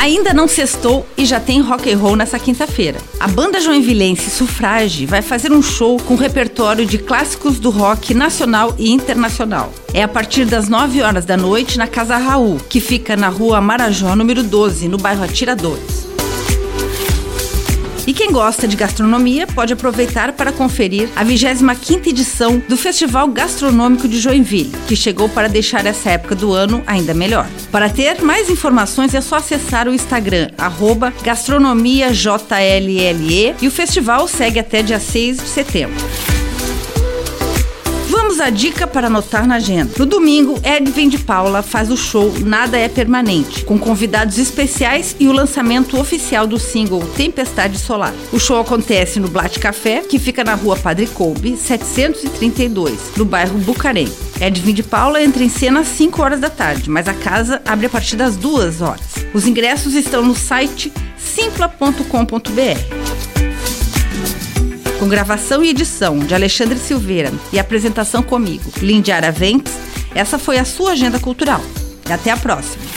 Ainda não sextou e já tem rock and roll nessa quinta-feira. A banda joinvilense Sufrage vai fazer um show com repertório de clássicos do rock nacional e internacional. É a partir das 9 horas da noite na Casa Raul, que fica na rua Marajó, número 12, no bairro Atiradores. E quem gosta de gastronomia pode aproveitar para conferir a 25ª edição do Festival Gastronômico de Joinville, que chegou para deixar essa época do ano ainda melhor. Para ter mais informações é só acessar o Instagram gastronomiajlle e o festival segue até dia 6 de setembro. Vamos à dica para anotar na agenda. No domingo, Edwin de Paula faz o show Nada é Permanente, com convidados especiais e o lançamento oficial do single Tempestade Solar. O show acontece no Blat Café, que fica na rua Padre Coube, 732, no bairro Bucarém. Edwin de Paula entra em cena às 5 horas da tarde, mas a casa abre a partir das 2 horas. Os ingressos estão no site simpla.com.br com gravação e edição de Alexandre Silveira e apresentação comigo, Lindy Araventes, essa foi a sua agenda cultural. Até a próxima!